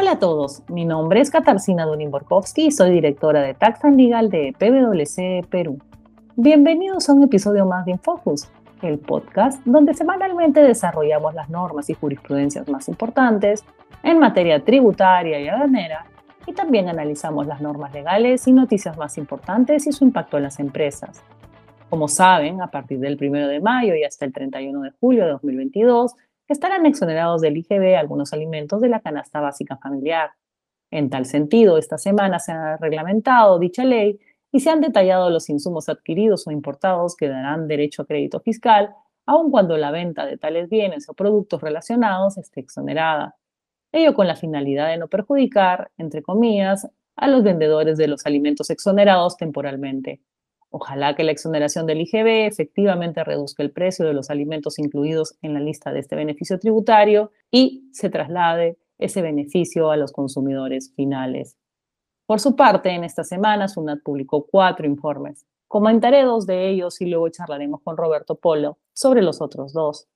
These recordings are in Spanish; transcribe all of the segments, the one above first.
Hola a todos, mi nombre es Katarzyna Dunin-Borkowski y soy directora de Tax and Legal de PwC Perú. Bienvenidos a un episodio más de Infocus, el podcast donde semanalmente desarrollamos las normas y jurisprudencias más importantes en materia tributaria y aduanera y también analizamos las normas legales y noticias más importantes y su impacto en las empresas. Como saben, a partir del 1 de mayo y hasta el 31 de julio de 2022, estarán exonerados del IGB algunos alimentos de la canasta básica familiar. En tal sentido, esta semana se ha reglamentado dicha ley y se han detallado los insumos adquiridos o importados que darán derecho a crédito fiscal, aun cuando la venta de tales bienes o productos relacionados esté exonerada. Ello con la finalidad de no perjudicar, entre comillas, a los vendedores de los alimentos exonerados temporalmente. Ojalá que la exoneración del IGB efectivamente reduzca el precio de los alimentos incluidos en la lista de este beneficio tributario y se traslade ese beneficio a los consumidores finales. Por su parte, en esta semana, SUNAT publicó cuatro informes. Comentaré dos de ellos y luego charlaremos con Roberto Polo sobre los otros dos.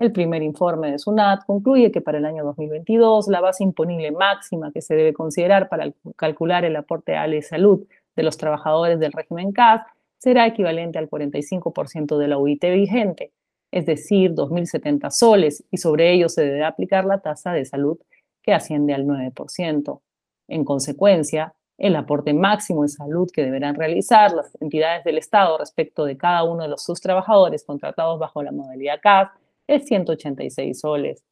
El primer informe de SUNAT concluye que para el año 2022 la base imponible máxima que se debe considerar para calcular el aporte a la salud de los trabajadores del régimen CAS será equivalente al 45% de la UIT vigente, es decir, 2.070 soles, y sobre ello se debe aplicar la tasa de salud que asciende al 9%. En consecuencia, el aporte máximo de salud que deberán realizar las entidades del Estado respecto de cada uno de los sus trabajadores contratados bajo la modalidad CAS es 186 soles.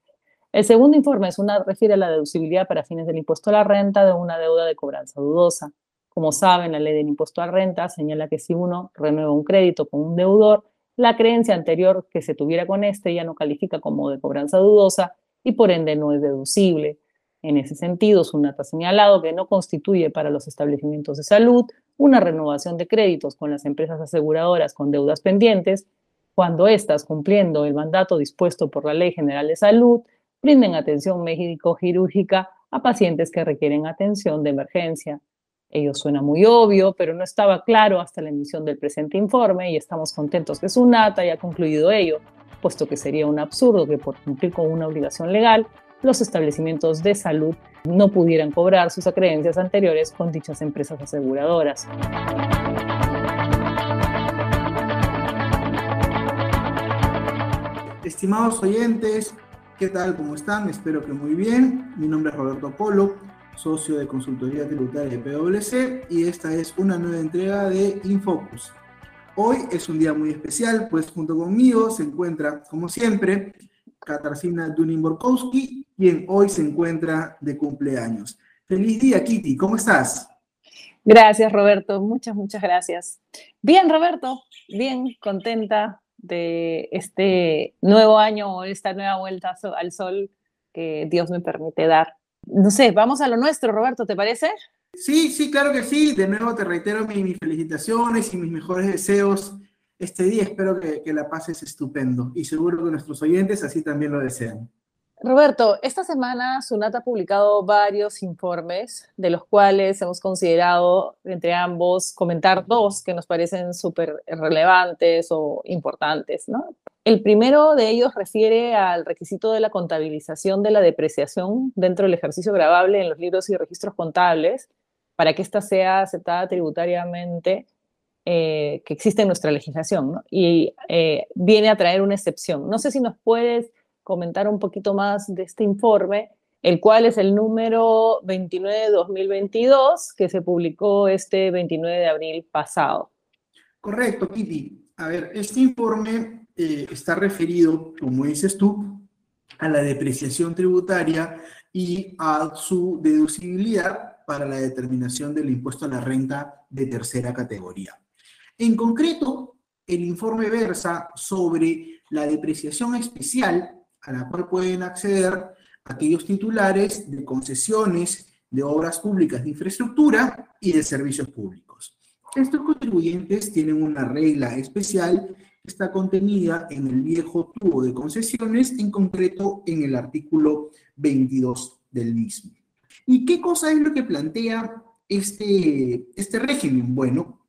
El segundo informe es una, refiere a la deducibilidad para fines del impuesto a la renta de una deuda de cobranza dudosa. Como saben, la ley del impuesto a renta señala que si uno renueva un crédito con un deudor, la creencia anterior que se tuviera con este ya no califica como de cobranza dudosa y por ende no es deducible. En ese sentido, SUNAT ha señalado que no constituye para los establecimientos de salud una renovación de créditos con las empresas aseguradoras con deudas pendientes, cuando éstas, cumpliendo el mandato dispuesto por la Ley General de Salud, brinden atención médico-quirúrgica a pacientes que requieren atención de emergencia. Ello suena muy obvio, pero no estaba claro hasta la emisión del presente informe y estamos contentos que SUNAT haya concluido ello, puesto que sería un absurdo que por cumplir con una obligación legal, los establecimientos de salud no pudieran cobrar sus acreencias anteriores con dichas empresas aseguradoras. Estimados oyentes, ¿qué tal? ¿Cómo están? Espero que muy bien. Mi nombre es Roberto Polo socio de consultoría tributaria de PwC, y esta es una nueva entrega de Infocus. Hoy es un día muy especial, pues junto conmigo se encuentra, como siempre, Katarzyna Dunin-Borkowski, quien hoy se encuentra de cumpleaños. Feliz día, Kitty, ¿cómo estás? Gracias, Roberto, muchas, muchas gracias. Bien, Roberto, bien, contenta de este nuevo año o esta nueva vuelta al sol que Dios me permite dar no sé, vamos a lo nuestro, Roberto, ¿te parece? Sí, sí, claro que sí. De nuevo te reitero mis, felicitaciones y mis mejores deseos este día. Espero que, que la pases estupendo y seguro que nuestros oyentes así también lo desean. Roberto, esta semana SUNAT ha publicado varios informes, de los cuales hemos considerado entre ambos comentar dos que nos parecen súper relevantes o importantes. El primero de ellos refiere al requisito de la contabilización de la depreciación dentro del ejercicio grabable en los libros y registros contables para que ésta sea aceptada tributariamente eh, que existe en nuestra legislación y eh, viene a traer una excepción. No sé si nos puedes comentar un poquito más de este informe, el cual es el número 29 de 2022, que se publicó este 29 de abril pasado. Correcto, Kitty. A ver, este informe eh, está referido, como dices tú, a la depreciación tributaria y a su deducibilidad para la determinación del impuesto a la renta de tercera categoría. En concreto, el informe versa sobre la depreciación especial a la cual pueden acceder aquellos titulares de concesiones de obras públicas de infraestructura y de servicios públicos. Estos contribuyentes tienen una regla especial que está contenida en el viejo tubo de concesiones, en concreto en el artículo 22 del mismo. ¿Y qué cosa es lo que plantea este, este régimen? Bueno,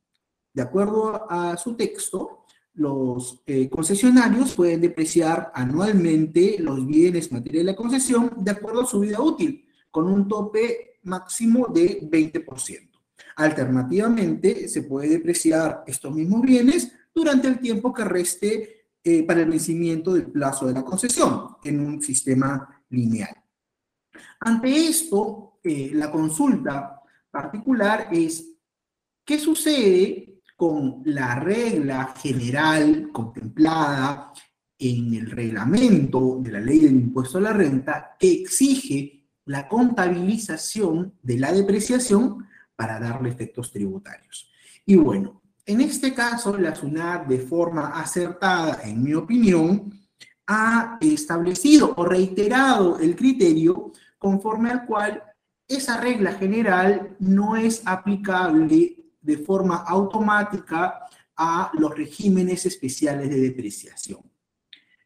de acuerdo a su texto, los eh, concesionarios pueden depreciar anualmente los bienes materia de la concesión de acuerdo a su vida útil, con un tope máximo de 20%. Alternativamente, se puede depreciar estos mismos bienes durante el tiempo que reste eh, para el vencimiento del plazo de la concesión en un sistema lineal. Ante esto, eh, la consulta particular es, ¿qué sucede con la regla general contemplada en el reglamento de la ley del impuesto a la renta que exige la contabilización de la depreciación para darle efectos tributarios. Y bueno, en este caso, la SUNAT, de forma acertada, en mi opinión, ha establecido o reiterado el criterio conforme al cual esa regla general no es aplicable de forma automática a los regímenes especiales de depreciación.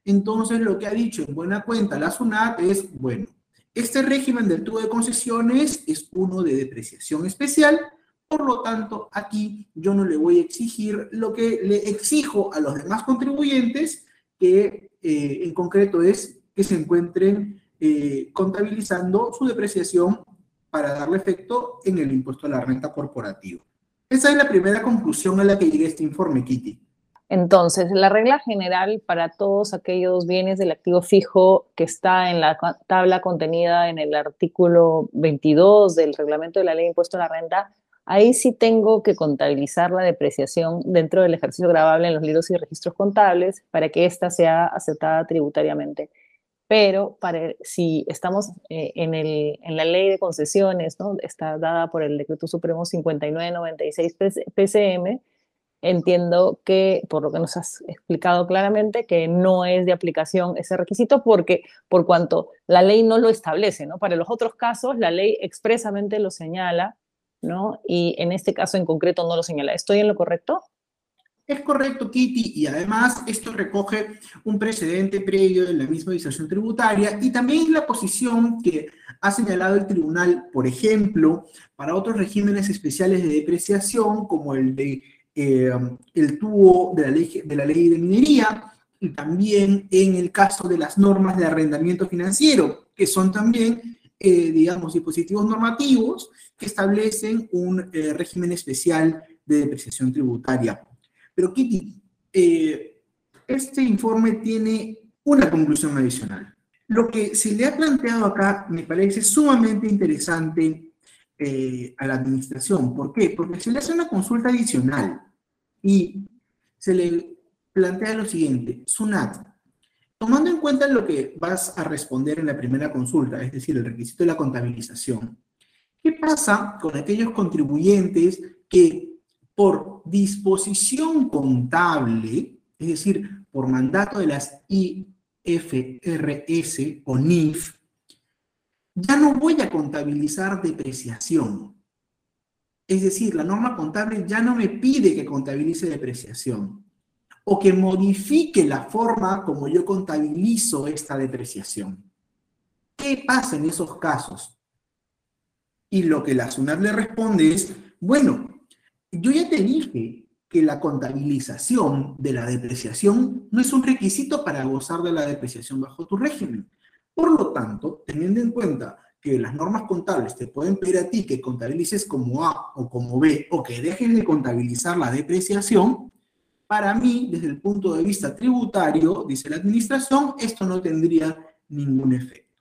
Entonces, lo que ha dicho en buena cuenta la SUNAT es, bueno, este régimen del tubo de concesiones es uno de depreciación especial, por lo tanto, aquí yo no le voy a exigir lo que le exijo a los demás contribuyentes, que eh, en concreto es que se encuentren eh, contabilizando su depreciación para darle efecto en el impuesto a la renta corporativa. Esa es la primera conclusión a la que llegué este informe, Kitty. Entonces, la regla general para todos aquellos bienes del activo fijo que está en la tabla contenida en el artículo 22 del reglamento de la ley de impuesto a la renta, ahí sí tengo que contabilizar la depreciación dentro del ejercicio grabable en los libros y registros contables para que ésta sea aceptada tributariamente. Pero si estamos eh, en, la ley de concesiones, ¿no? está dada por el Decreto Supremo 5996 PCM, entiendo que, por lo que nos has explicado claramente, que no es de aplicación ese requisito porque, por cuanto la ley no lo establece, ¿no? Para los otros casos, la ley expresamente lo señala, ¿no? Y en este caso en concreto no lo señala. ¿Estoy en lo correcto? Es correcto, Kitty, y además esto recoge un precedente previo de la misma legislación tributaria y también la posición que ha señalado el tribunal, por ejemplo, para otros regímenes especiales de depreciación, como el de eh, el tubo de la, ley, de la ley de minería y también en el caso de las normas de arrendamiento financiero, que son también, eh, digamos, dispositivos normativos que establecen un eh, régimen especial de depreciación tributaria. Pero, Kitty, este informe tiene una conclusión adicional. Lo que se le ha planteado acá me parece sumamente interesante a la administración. ¿Por qué? Porque se le hace una consulta adicional y se le plantea lo siguiente, SUNAT, tomando en cuenta lo que vas a responder en la primera consulta, es decir, el requisito de la contabilización, ¿qué pasa con aquellos contribuyentes que por disposición contable, es decir, por mandato de las IFRS o NIF, ya no voy a contabilizar depreciación? Es decir, la norma contable ya no me pide que contabilice depreciación o que modifique la forma como yo contabilizo esta depreciación. ¿Qué pasa en esos casos? Y lo que la SUNAT le responde es, bueno, yo ya te dije que la contabilización de la depreciación no es un requisito para gozar de la depreciación bajo tu régimen. Por lo tanto, teniendo en cuenta que las normas contables te pueden pedir a ti que contabilices como A o como B o que dejes de contabilizar la depreciación, para mí, desde el punto de vista tributario, dice la administración, esto no tendría ningún efecto.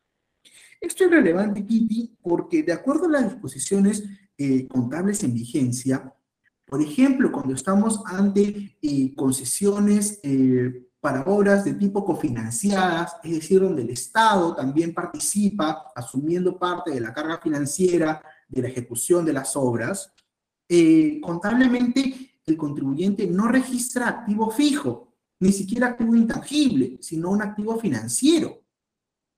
Esto es relevante, Kitty, porque de acuerdo a las disposiciones eh, contables en vigencia, por ejemplo, cuando estamos ante eh, concesiones eh, para obras de tipo cofinanciadas, es decir, donde el Estado también participa asumiendo parte de la carga financiera de la ejecución de las obras, eh, contablemente el contribuyente no registra activo fijo, ni siquiera activo intangible, sino un activo financiero.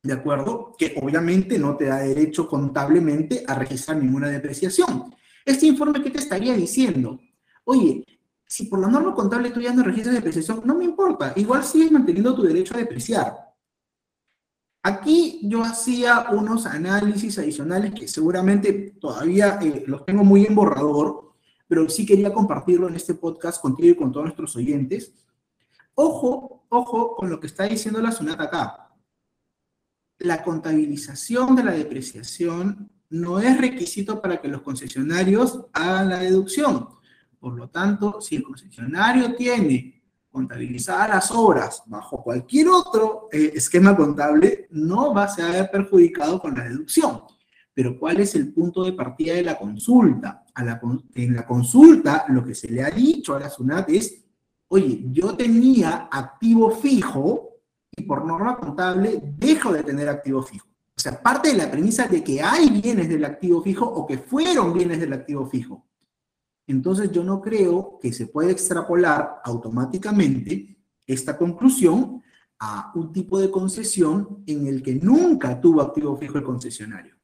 ¿De acuerdo? Que obviamente no te da derecho contablemente a registrar ninguna depreciación. Este informe, ¿qué te estaría diciendo? Oye, si por la norma contable tú ya no registras depreciación, no me importa, igual sigues manteniendo tu derecho a depreciar. Aquí yo hacía unos análisis adicionales que seguramente todavía eh, los tengo muy en borrador, pero sí quería compartirlo en este podcast contigo y con todos nuestros oyentes. Ojo, ojo con lo que está diciendo la SUNAT acá. la contabilización de la depreciación no es requisito para que los concesionarios hagan la deducción. Por lo tanto, si el concesionario tiene contabilizadas las obras bajo cualquier otro eh, esquema contable, no va a ser perjudicado con la deducción. Pero ¿cuál es el punto de partida de la consulta? En la consulta, lo que se le ha dicho a la SUNAT es, oye, yo tenía activo fijo y por norma contable dejo de tener activo fijo. O sea, parte de la premisa de que hay bienes del activo fijo o que fueron bienes del activo fijo. Entonces yo no creo que se pueda extrapolar automáticamente esta conclusión a un tipo de concesión en el que nunca tuvo activo fijo el concesionario.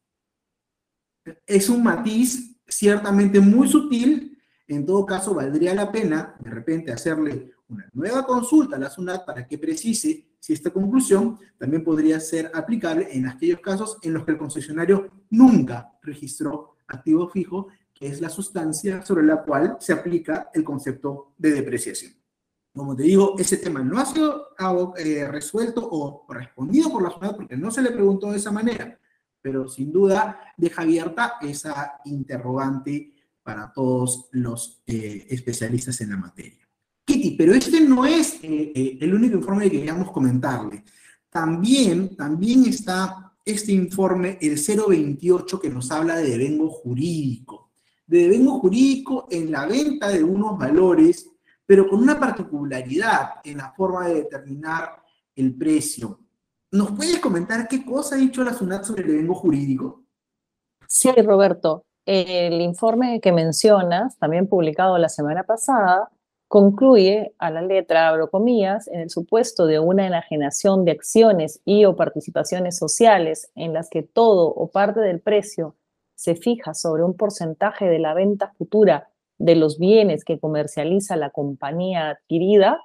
Es un matiz ciertamente muy sutil, en todo caso valdría la pena de repente hacerle una nueva consulta a la SUNAT para que precise si esta conclusión también podría ser aplicable en aquellos casos en los que el concesionario nunca registró activo fijo, es la sustancia sobre la cual se aplica el concepto de depreciación. Como te digo, ese tema no ha sido eh, resuelto o respondido por la SUNAT porque no se le preguntó de esa manera, pero sin duda deja abierta esa interrogante para todos los eh, especialistas en la materia. Kitty, pero este no es eh, el único informe que queríamos comentarle. También, también está este informe, el 028, que nos habla de devengo jurídico. De devengo jurídico en la venta de unos valores, pero con una particularidad en la forma de determinar el precio. ¿Nos puedes comentar qué cosa ha dicho la SUNAT sobre el devengo jurídico? Sí, Roberto. El informe que mencionas, también publicado la semana pasada, concluye a la letra, abro comillas, en el supuesto de una enajenación de acciones y o participaciones sociales en las que todo o parte del precio se fija sobre un porcentaje de la venta futura de los bienes que comercializa la compañía adquirida,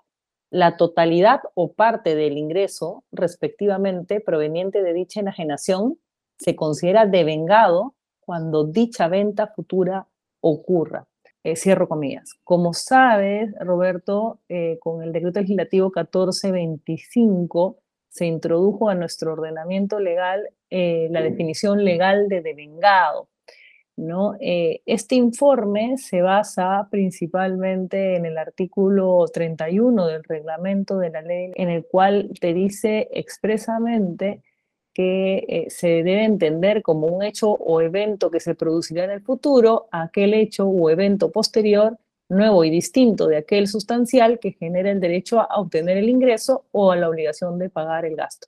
la totalidad o parte del ingreso, respectivamente, proveniente de dicha enajenación, se considera devengado cuando dicha venta futura ocurra. Eh, cierro comillas. Como sabes, Roberto, eh, con el decreto legislativo 1425 se introdujo a nuestro ordenamiento legal eh, la definición legal de devengado. ¿no? este informe se basa principalmente en el artículo 31 del reglamento de la ley, en el cual te dice expresamente que eh, se debe entender como un hecho o evento que se producirá en el futuro, aquel hecho o evento posterior nuevo y distinto de aquel sustancial que genera el derecho a obtener el ingreso o a la obligación de pagar el gasto.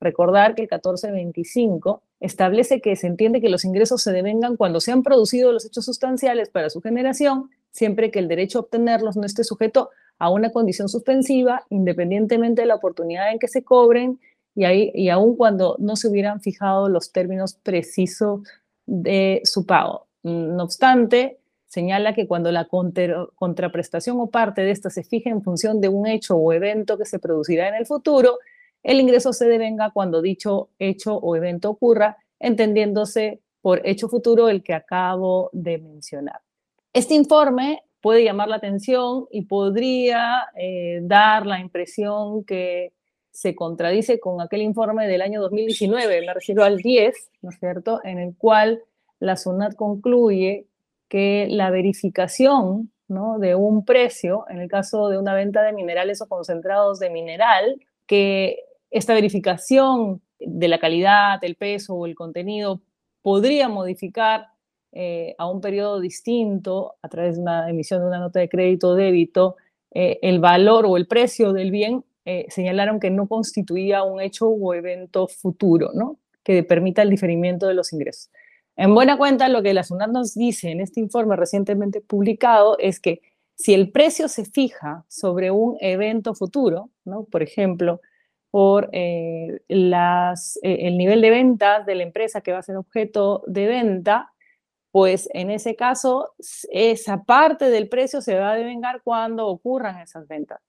Recordar que el 1425 establece que se entiende que los ingresos se devengan cuando se han producido los hechos sustanciales para su generación, siempre que el derecho a obtenerlos no esté sujeto a una condición suspensiva, independientemente de la oportunidad en que se cobren y, ahí, y aun cuando no se hubieran fijado los términos precisos de su pago. No obstante, señala que cuando la contraprestación o parte de esta se fija en función de un hecho o evento que se producirá en el futuro, el ingreso se devenga cuando dicho hecho o evento ocurra, entendiéndose por hecho futuro el que acabo de mencionar. Este informe puede llamar la atención y podría eh, dar la impresión que se contradice con aquel informe del año 2019, me refiero al 10, ¿no cierto?, en el cual la SUNAT concluye que la verificación ¿no? de un precio, en el caso de una venta de minerales o concentrados de mineral, que esta verificación de la calidad, el peso o el contenido podría modificar eh, a un periodo distinto a través de una emisión de una nota de crédito o débito eh, el valor o el precio del bien eh, señalaron que no constituía un hecho o evento futuro, ¿no? Que permita el diferimiento de los ingresos. En buena cuenta, lo que la SUNAT nos dice en este informe recientemente publicado es que si el precio se fija sobre un evento futuro. Por ejemplo, por eh, eh, el nivel de ventas de la empresa que va a ser objeto de venta, pues en ese caso esa parte del precio se va a devengar cuando ocurran esas ventas.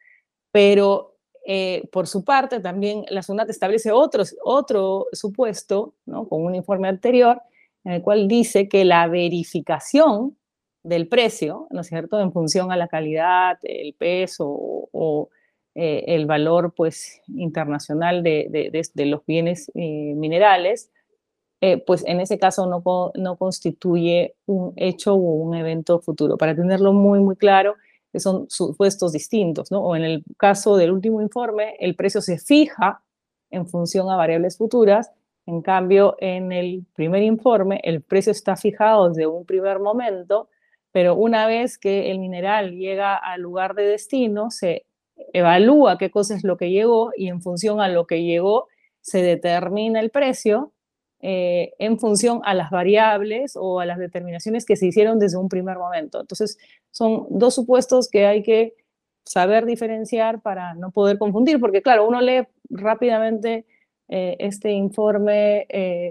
Pero eh, por su parte, también la SUNAT establece otro supuesto, ¿no? con un informe anterior, en el cual dice que la verificación del precio, ¿no es cierto?, en función a la calidad, el peso o, el valor pues, internacional de, los bienes minerales, pues en ese caso no, no constituye un hecho o un evento futuro. Para tenerlo muy, muy claro, son supuestos distintos, ¿no? O en el caso del último informe, el precio se fija en función a variables futuras, en cambio, en el primer informe, el precio está fijado desde un primer momento, pero una vez que el mineral llega al lugar de destino, se evalúa qué cosa es lo que llegó y en función a lo que llegó se determina el precio eh, en función a las variables o a las determinaciones que se hicieron desde un primer momento. Entonces, son dos supuestos que hay que saber diferenciar para no poder confundir, porque claro, uno lee rápidamente eh, este informe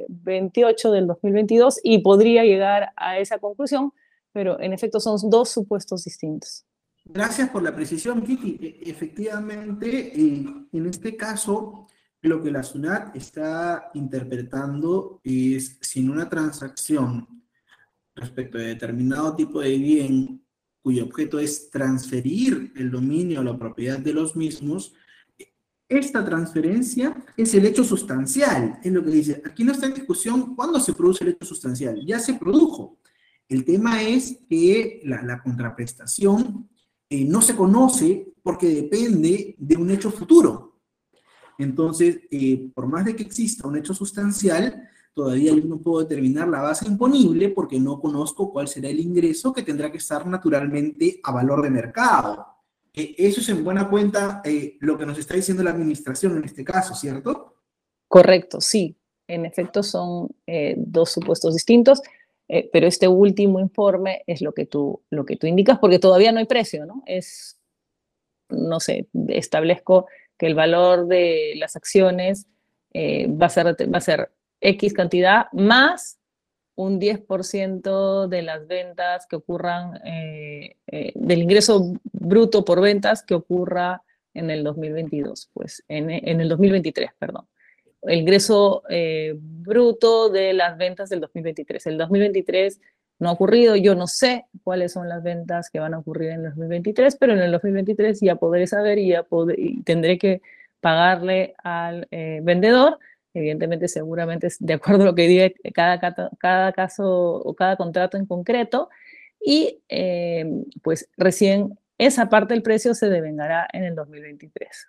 28 eh, del 2022 y podría llegar a esa conclusión, pero en efecto son dos supuestos distintos. Gracias por la precisión, Kitty. E, efectivamente, en este caso, lo que la SUNAT está interpretando es si en una transacción respecto de determinado tipo de bien cuyo objeto es transferir el dominio o la propiedad de los mismos, esta transferencia es el hecho sustancial, es lo que dice. Aquí no está en discusión cuándo se produce el hecho sustancial, ya se produjo. El tema es que la, contraprestación eh, no se conoce porque depende de un hecho futuro. Entonces, eh, por más de que exista un hecho sustancial, todavía yo no puedo determinar la base imponible porque no conozco cuál será el ingreso que tendrá que estar naturalmente a valor de mercado. Eso es en buena cuenta eh, lo que nos está diciendo la administración en este caso, ¿cierto? Correcto, sí. En efecto, son eh, dos supuestos distintos, pero este último informe es lo que, tú, lo que tú indicas porque todavía no hay precio, ¿no? Es, no sé, establezco que el valor de las acciones eh, va, a ser, va a ser X cantidad más un 10% de las ventas que ocurran, eh, eh, del ingreso bruto por ventas que ocurra en el 2022, pues en, en el 2023, perdón. El ingreso bruto de las ventas del 2023. El 2023 no ha ocurrido. Yo no sé cuáles son las ventas que van a ocurrir en el 2023, pero en el 2023 ya podré saber y ya tendré que pagarle al eh, vendedor. Evidentemente, seguramente de acuerdo a lo que diga cada, cada caso o cada contrato en concreto. Y eh, pues recién esa parte del precio se devengará en el 2023.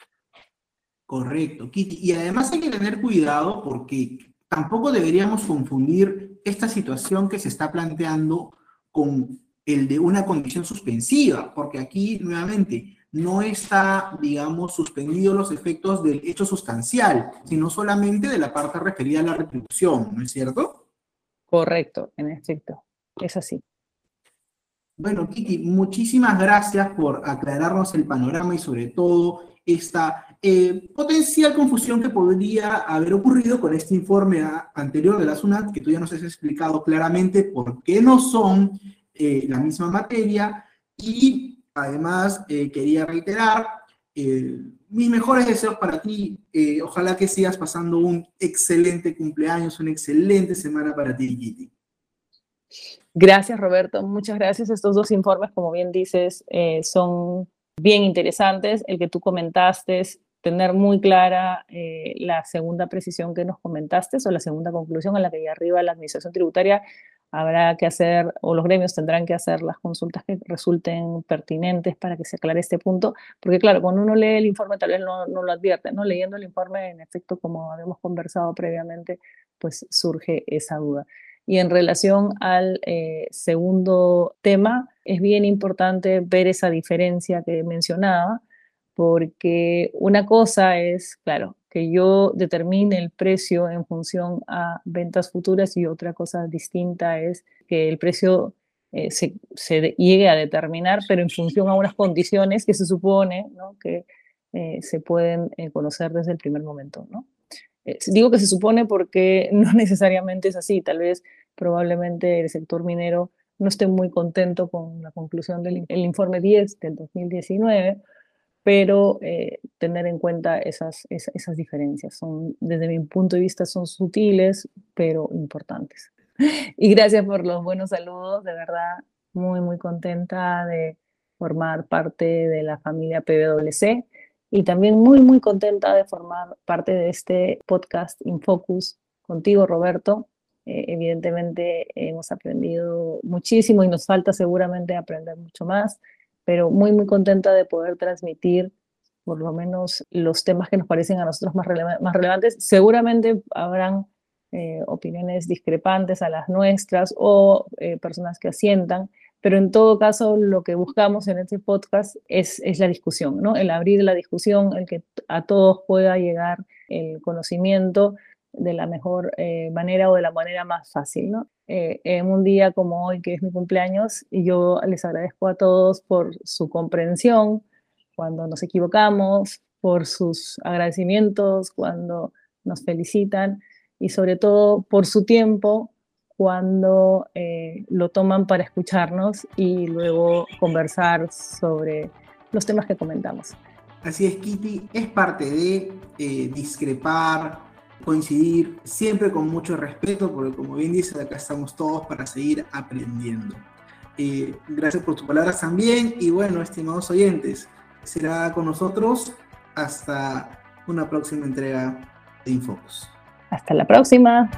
Correcto, Kitty. Y además hay que tener cuidado porque tampoco deberíamos confundir esta situación que se está planteando con el de una condición suspensiva, porque aquí nuevamente no está, digamos, suspendido los efectos del hecho sustancial, sino solamente de la parte referida a la retribución, ¿no es cierto? Correcto, en efecto, es así. Bueno, Kiki, muchísimas gracias por aclararnos el panorama y sobre todo esta eh, potencial confusión que podría haber ocurrido con este informe anterior de la SUNAT, que tú ya nos has explicado claramente por qué no son eh, la misma materia. Y además eh, quería reiterar mis mejores deseos para ti. ojalá que sigas pasando un excelente cumpleaños, una excelente semana para ti, Kitty. Gracias, Roberto. Muchas gracias. Estos dos informes, como bien dices, son bien interesantes. El que tú comentaste tener muy clara eh, la segunda precisión que nos comentaste o la segunda conclusión en la que ya arriba la administración tributaria habrá que hacer o los gremios tendrán que hacer las consultas que resulten pertinentes para que se aclare este punto, porque claro, cuando uno lee el informe tal vez no, no lo advierte, ¿no? Leyendo el informe, en efecto, como habíamos conversado previamente, pues surge esa duda. Y en relación al eh, segundo tema, es bien importante ver esa diferencia que mencionaba, porque una cosa es, claro, que yo determine el precio en función a ventas futuras y otra cosa distinta es que el precio eh, se, llegue a determinar, pero en función a unas condiciones que se supone que eh, se pueden eh, conocer desde el primer momento. ¿no? digo que se supone porque no necesariamente es así, tal vez probablemente el sector minero no esté muy contento con la conclusión del informe 10 del 2019 pero eh, tener en cuenta esas, esas, diferencias. Son, desde mi punto de vista, son sutiles, pero importantes. Y gracias por los buenos saludos, de verdad, muy, muy contenta de formar parte de la familia PWC y también muy, muy contenta de formar parte de este podcast Infocus contigo, Roberto. Eh, evidentemente hemos aprendido muchísimo y nos falta seguramente aprender mucho más, pero muy, muy contenta de poder transmitir por lo menos los temas que nos parecen a nosotros más, relevantes. Seguramente habrán eh, opiniones discrepantes a las nuestras o eh, personas que asientan, pero en todo caso lo que buscamos en este podcast es, es la discusión, ¿no? El abrir la discusión, el que a todos pueda llegar el conocimiento de la mejor eh, manera o de la manera más fácil, ¿no? en un día como hoy, que es mi cumpleaños, y yo les agradezco a todos por su comprensión cuando nos equivocamos, por sus agradecimientos cuando nos felicitan y sobre todo por su tiempo cuando eh, lo toman para escucharnos y luego conversar sobre los temas que comentamos. Así es, Kitty, es parte de eh, discrepar, coincidir, siempre con mucho respeto, porque como bien dice, acá estamos todos para seguir aprendiendo. Eh, gracias por tus palabras también y bueno, estimados oyentes, será con nosotros hasta una próxima entrega de Infocus. Hasta la próxima.